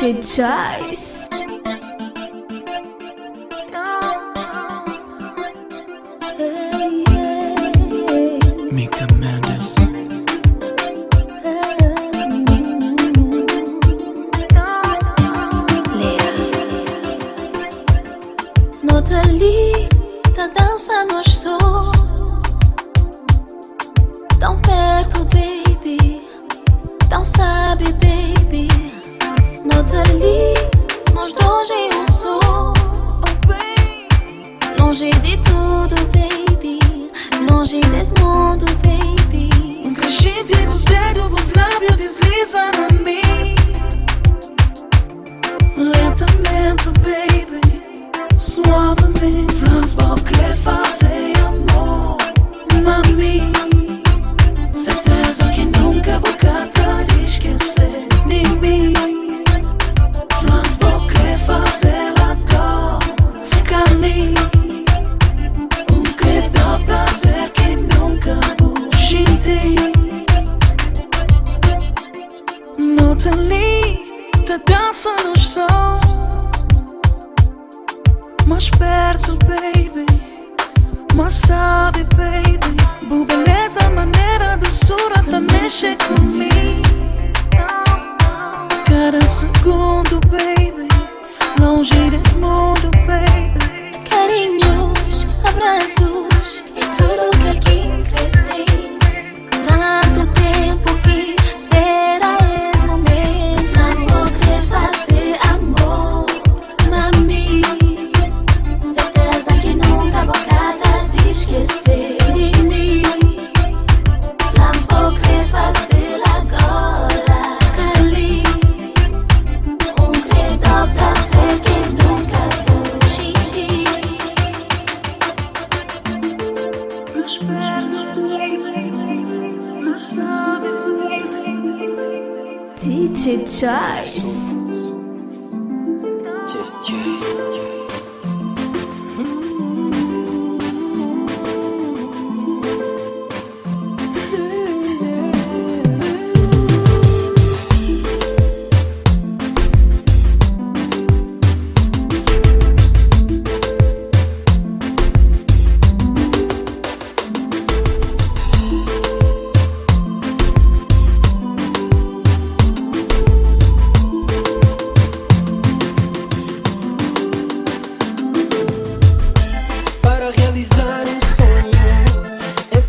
today shit.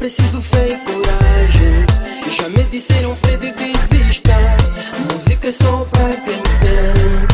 preciso fé e coragem. Já me disseram, Fred, desista. Música é só pra quem tem.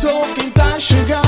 Sou quem tá chegando.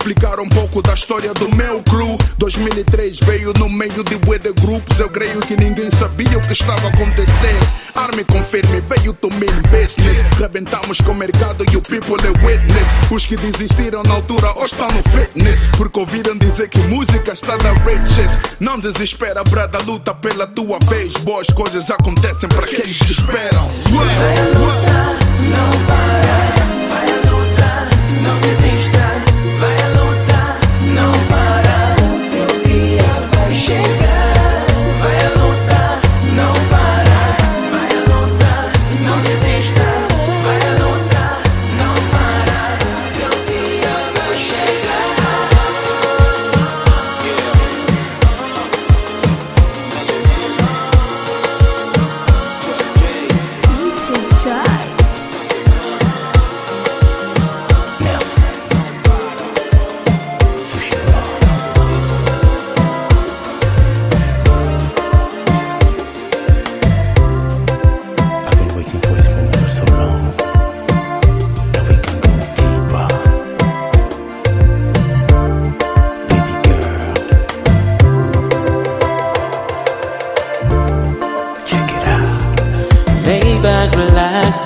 Explicar um pouco da história do meu crew. 2003 veio no meio de bué grupos. Eu creio que ninguém sabia o que estava a acontecer. Arme confirme, veio to mean business. Rebentamos com o mercado e o people é witness. Os que desistiram na altura hoje estão no fitness. Porque ouviram dizer que música está na riches. Não desespera, brada, luta pela tua vez. Boas coisas acontecem para aqueles que esperam. A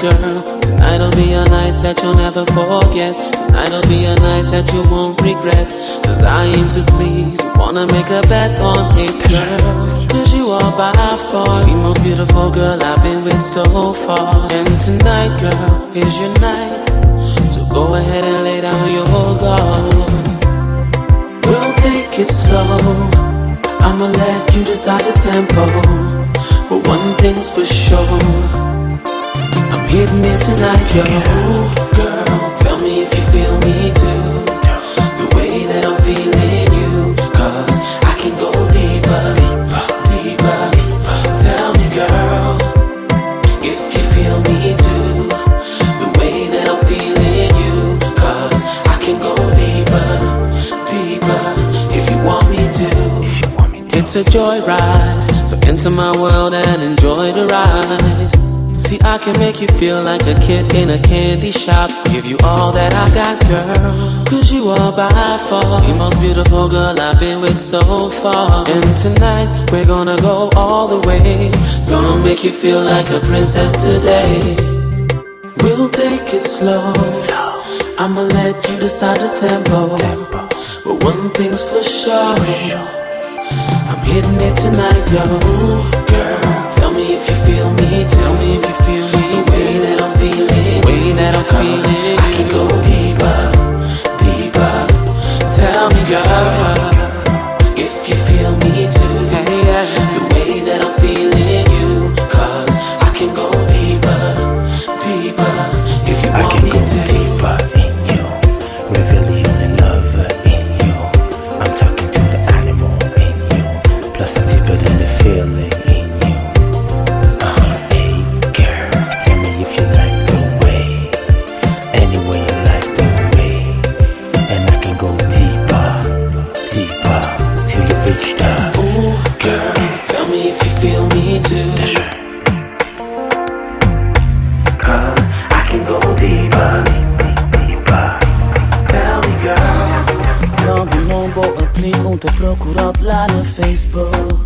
girl. Tonight'll be a night that you'll never forget. Tonight'll be a night that you won't regret. Cause I aim to please. Wanna make a bet on it, girl. Cause you are by far the most beautiful girl I've been with so far. And tonight, girl, is your night. So go ahead and lay down your guard. We'll take it slow. I'ma let you decide the tempo. But one thing's for sure. Hitting it tonight, yo. Girl, tell me if you feel me too. The way that I'm feeling you. Cause I can go deeper, deeper. Tell me, girl, if you feel me too. The way that I'm feeling you. Cause I can go deeper, deeper. If you want me to. If you want me to. It's a joyride, so enter my world and enjoy the ride. See, I can make you feel like a kid in a candy shop. Give you all that I got, girl. Cause you are by far the most beautiful girl I've been with so far. And tonight, we're gonna go all the way. Gonna make you feel like a princess today. We'll take it slow. I'ma let you decide the tempo. But one thing's for sure. I'm hitting it tonight, yo. Girl, me if you feel me. Tell me if you feel me. The way that I'm feeling. The way that I'm feeling. I can go deeper, deeper. Tell me, girl, te procurar lá no Facebook.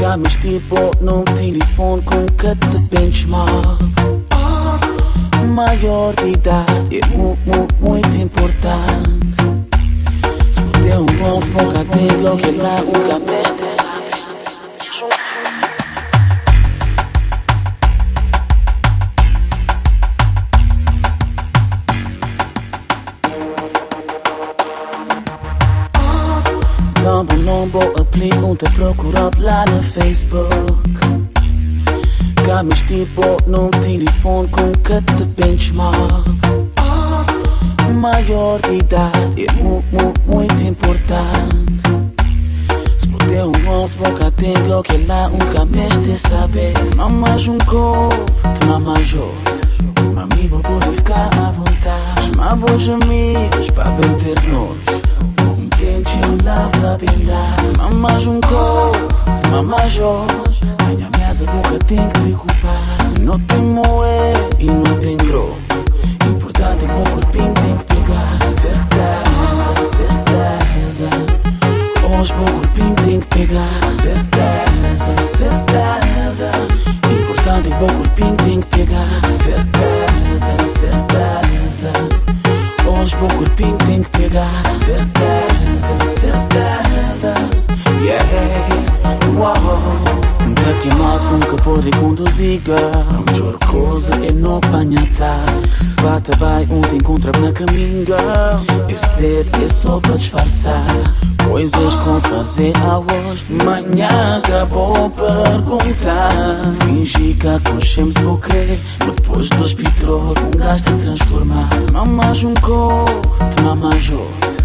Cá me tipo num telefone com que te benchmark. Maior de idade é muito, muito, muito importante. Se puder um bom, se bom cadeiro, que lá um cabeste te procurar lá no Facebook. Cá me tipo num telefone com que te benchmark. Maior de idade é muito, muito, muito importante. Se puder um bom, se boca tenho que lá um cabeste saber. Tomar mais um copo, tomar mais outro. Mami, vou poder ficar à vontade. Chamar bons amigos para bater nós your love napenda simama junko simama jorge anyamaza mukatenga culpar. não te moe e não te engro importante é que o corpinho tem que pegar. Certeza certeza. Hoje o corpinho tem que pegar. Certeza certeza. Importante é que o corpinho dizer é só para disfarçar Coisas com fazer a hoje Manhã acabou perguntar Fingi que acochemos o quê Depois do hospital um gás te transformar. Mamas um coco, te mamas outro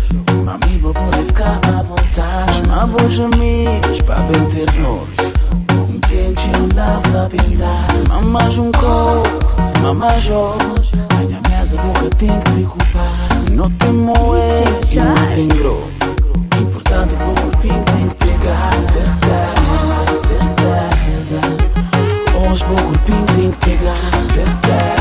Mami vou poder ficar à vontade. Chamavas amigos para bem ter nós Entende, andava a pindar Te mamas um coco, te mamas outro Minha mesa boca tem que me cuidar não te mueves e não te engro. Importante como o pin tem que pegar. Certeza, certeza. Hoje o corpinho tem que pegar. Certeza.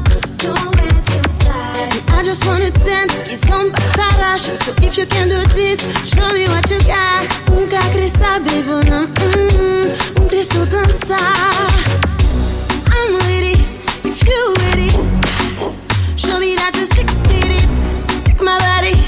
just wanna dance. И сон потарашен So if you can do this, show me what you got. Nunca cresta vivo não um, cresço dançar I'm with it, if you with it Show me that you're with it. Take my body.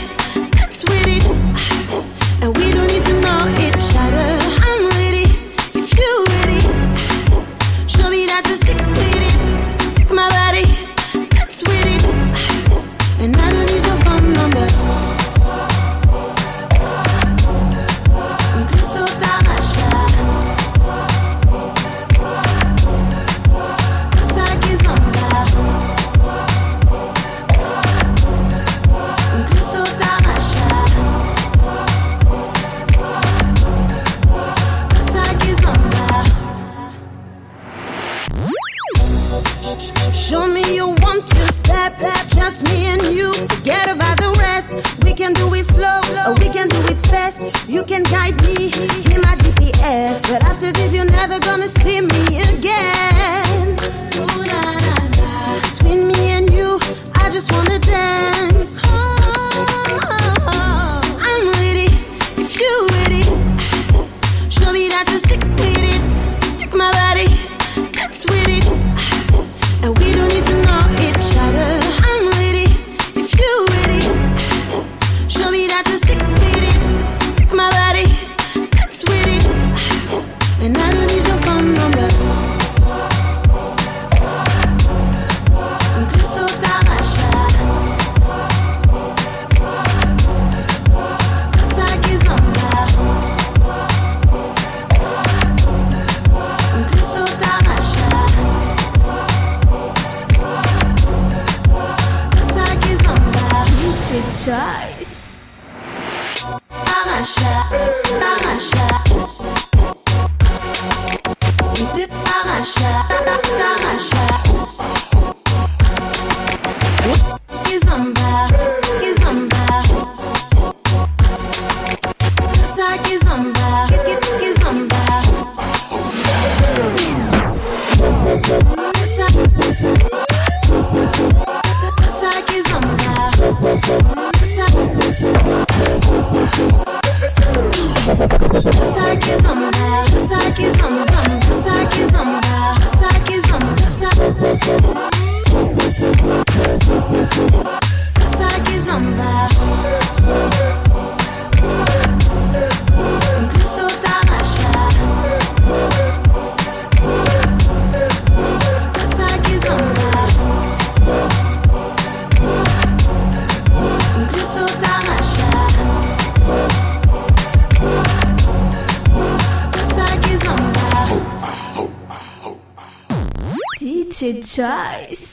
Choice.